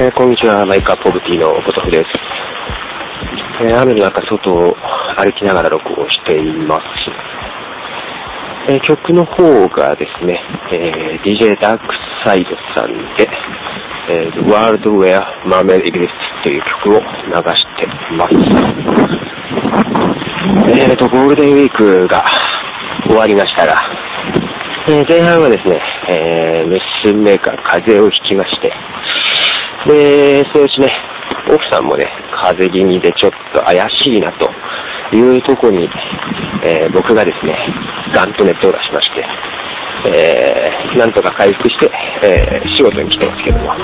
えー、こんにちは、マイカポブティのポトフです。えー、雨の中、外を歩きながら録音しています。えー、曲の方がですね、え DJ ダークサイドさんで、え The World Where Mermaid Exists という曲を流しています。えーと、ゴールデンウィークが終わりましたが、え前半はですね、え娘が風邪をひきまして、で、そのうちね、奥さんもね、風邪気味でちょっと怪しいなというとこに、えー、僕がですね、ガンと熱を出しまして、えー、なんとか回復して、えー、仕事に来てますけども、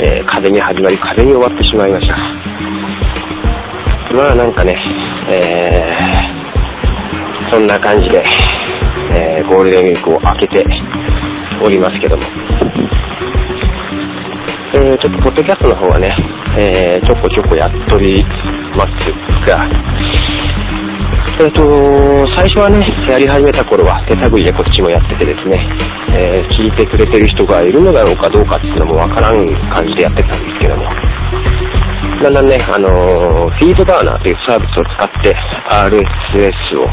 えー、風に始まり、風に終わってしまいました。まあなんかね、えー、そんな感じで、えー、ゴールデンウィークを明けておりますけども、えー、ちょっとポッドキャストの方はね、えー、ちょこちょこやっとりますが、えっ、と、最初はね、やり始めた頃は手探りでこっちもやっててですね、え、聞いてくれてる人がいるのだろうかどうかっていうのもわからん感じでやってたんですけども、だんだんね、あの、フィードバーナーというサービスを使って RSS を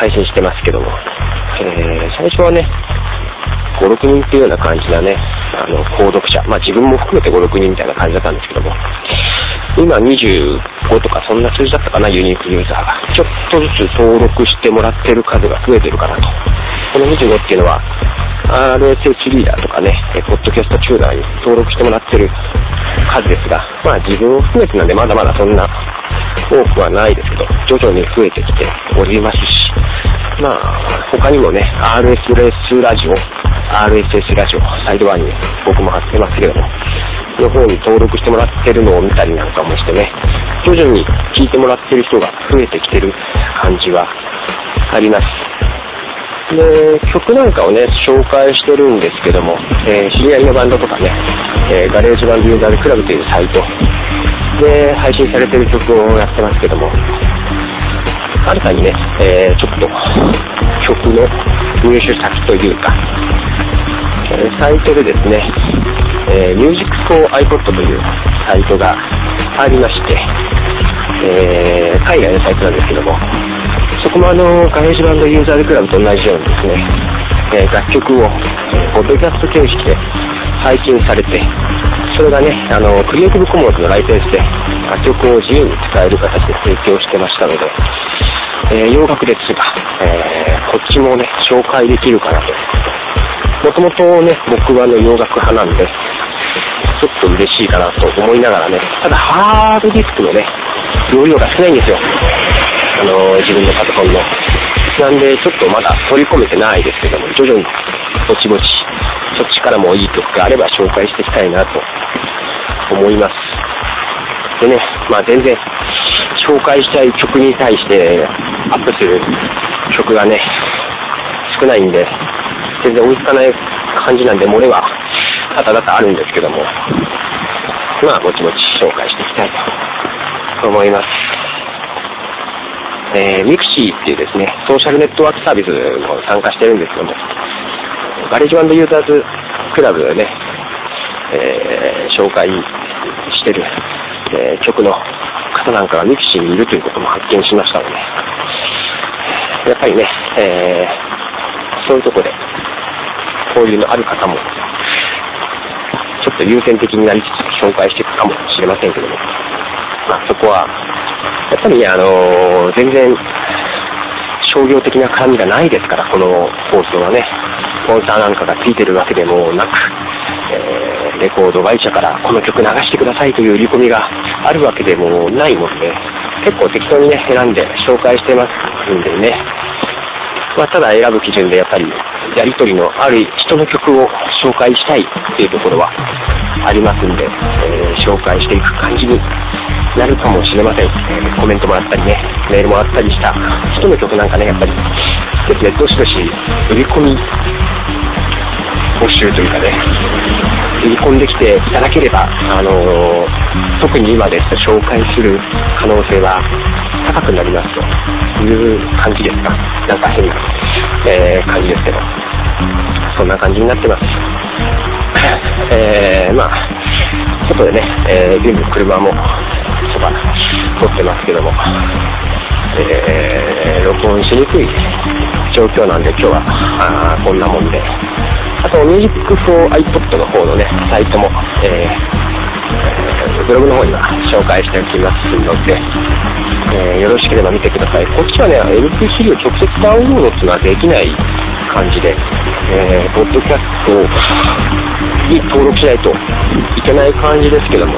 配信してますけども、え、最初はね、5、6人っていうような感じなね、あの、購読者、まあ自分も含めて5、6人みたいな感じだったんですけども、今25とかそんな数字だったかな、ユニークユーザーが。ちょっとずつ登録してもらってる数が増えてるかなと。この25っていうのは、RSS リーダーとかね、ポッドキャストチューナーに登録してもらってる数ですが、まあ自分を含めてなんでまだまだそんな多くはないですけど、徐々に増えてきておりますし、まあ他にもね、RSS ラジオ、RSS ラジオ、サイドワンに僕も貼ってますけども、の方に登録してもらってるのを見たりなんかもしてね、徐々に聞いてもらってる人が増えてきてる感じはあります。で、曲なんかをね、紹介してるんですけども、えー、知り合いのバンドとかね、えー、 GarageBand Users Club というサイトで配信されてる曲をやってますけども、新たにね、えー、ちょっと曲の入手先というか、サイトでですね、えー、Music for iPod というサイトがありまして、えー、海外のサイトなんですけども、そこもあの、 GarageBand Users Club と同じようにですね、えー、楽曲を、ポッドキャスト形式で配信されて、それがね、あの、クリエイティブコモンズのライセンスで楽曲を自由に使える形で提供してましたので、えー、洋楽ですが、えー、こっちもね、紹介できるかなと。もともとね、僕はあの洋楽派なんで、ちょっと嬉しいかなと思いながらね、ただハードディスクのね、容量が少ないんですよ。あのー、自分のパソコンの。なんで、ちょっとまだ取り込めてないですけども、徐々にぼちぼち、そっちからもいい曲があれば紹介していきたいなと思います。でね、まあ全然、紹介したい曲に対してアップする曲がね、少ないんで、全然追いつかない感じなんで、漏れは多々々あるんですけども、まあ、ぼちぼち紹介していきたいと思います。えー、 mixi っていうですね、ソーシャルネットワークサービスも参加してるんですけども、 GarageBand Users Club でね、えー、紹介してる、えー、曲の方なんかが mixi にいるということも発見しましたので、やっぱりね、えー、そういうとこで交流のある方もちょっと優先的になりつつ紹介していくかもしれませんけども、まあ、そこは、やっぱりね、あのー、全然商業的な絡みがないですから、この放送はね、スポンサーなんかがついてるわけでもなく、えー、レコード会社からこの曲流してくださいという売り込みがあるわけでもないもんで、結構適当にね、選んで紹介してますんでね、まあ、ただ選ぶ基準でやっぱりやりとりのある人の曲を紹介したいっていうところはありますんで、えー、紹介していく感じになるかもしれません。コメントもらったりね、メールもらったりした人の曲なんかね、やっぱりですね、どしどし売り込み募集というかね、売り込んできていただければ、あのー、特に今ですと紹介する可能性は高くなりますという感じですか？なんか変な、えー、感じですけど。そんな感じになってます。えー、まあ、ことでね、えー、ビン車もそば撮ってますけども、えー、録音しにくい状況なんで今日はあこんなもんで、あと、Music for iPod の方のね、サイトも、えー、ブログの方には紹介しておきますので、えー、よろしければ見てください。こっちはね、MP3 を直接ダウンロードっていうのはできない感じで、えー、ポッドキャストに登録しないといけない感じですけども、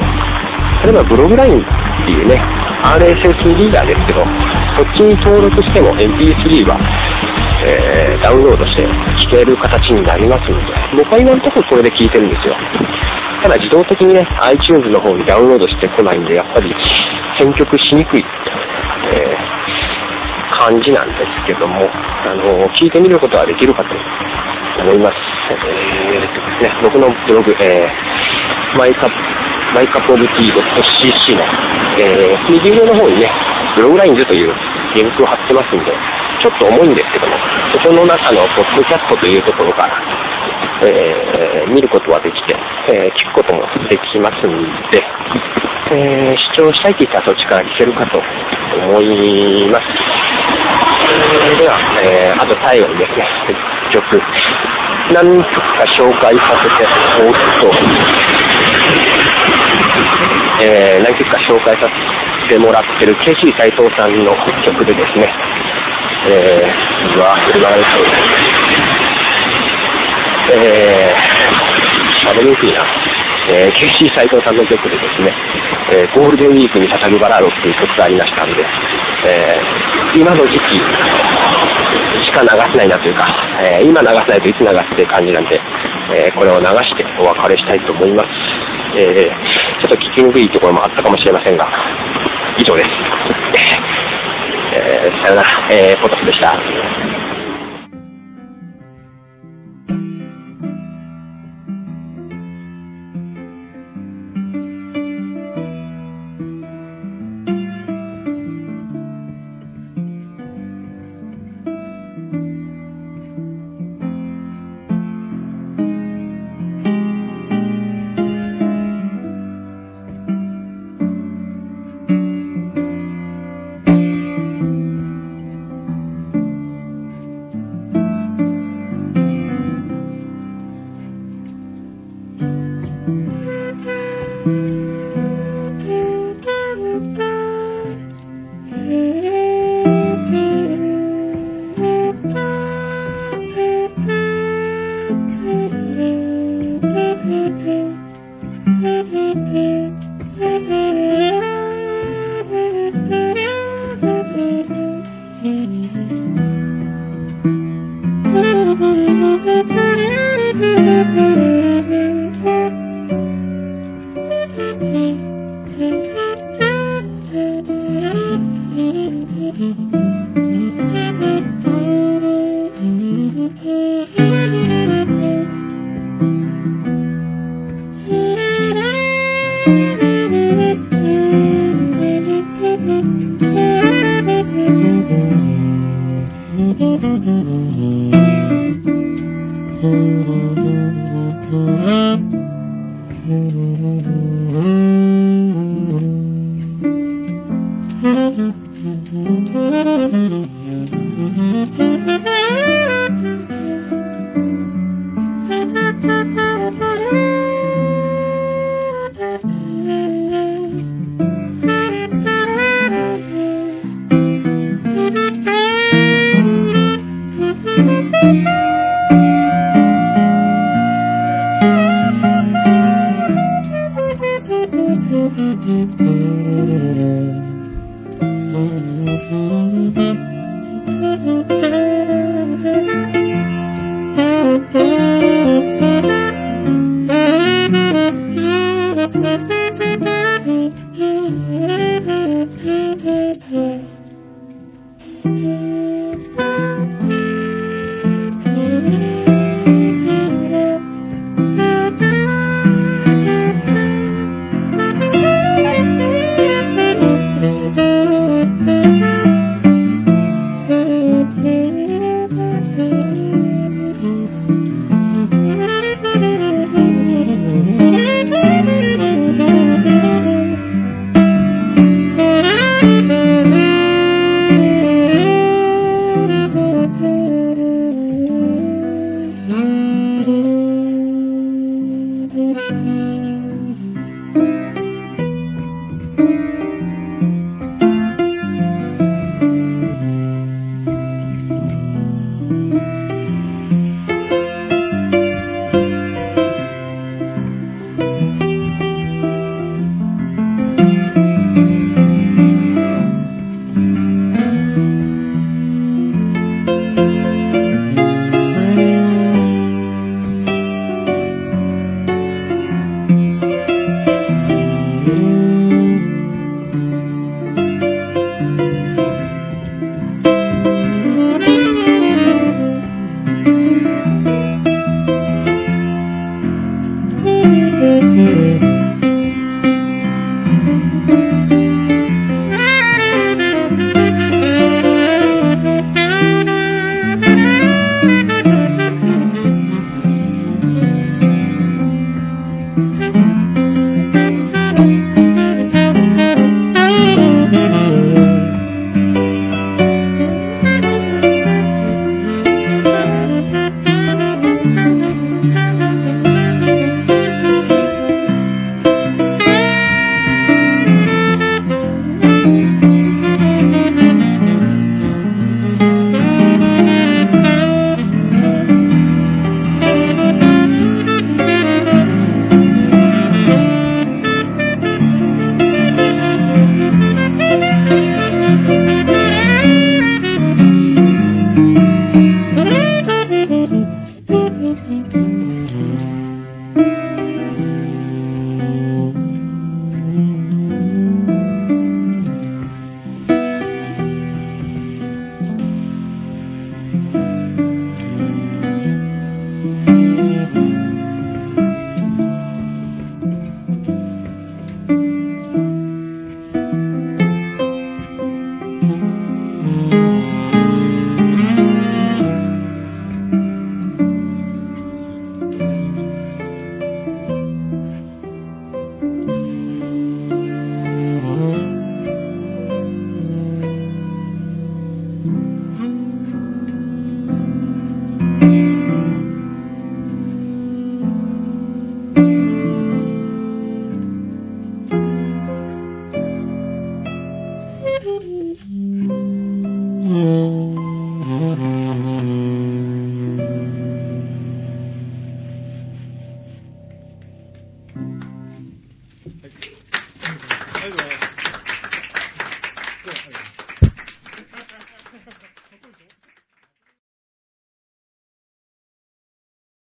例えばブログラインっていうね、RSS リーダーですけど、そっちに登録しても MP3 は、えー、ダウンロードして聴ける形になりますので、僕は今のところこれで聴いてるんですよ。ただ自動的にね、iTunes の方にダウンロードしてこないんで、やっぱり選曲しにくい、えー、感じなんですけども、あの聞いてみることはできるかと思います。えー、ね、僕のブログ、えー、 my cu my cup of tea .cc の、えー、右上の方にね、 Bloglines というリンクを貼ってますんで、ちょっと重いんですけども、そこの中のポッドキャストというところから、えー、見ることはできて、えー、聞くこともできますんで、えー、視聴したいって言ったらそっちから聞けるかと思います。えー、では、えー、あと最後にですね、曲、何曲か紹介させておくと、えー、何曲か紹介させてもらってる KC 斎藤さんの曲でですね、えー、うわ、言われそうで。えー、喋りにくいな。えー、KC 斎藤さんの曲でですね、えー、ゴールデンウィークに捧ぐバラードっていう曲がありましたんで、えー、今の時期しか流せないなというか、えー、今流せないといつ流すっていう感じなんで、えー、これを流してお別れしたいと思います。えー、ちょっと聞きにくいところもあったかもしれませんが、以上です。えー、Mm-hmm.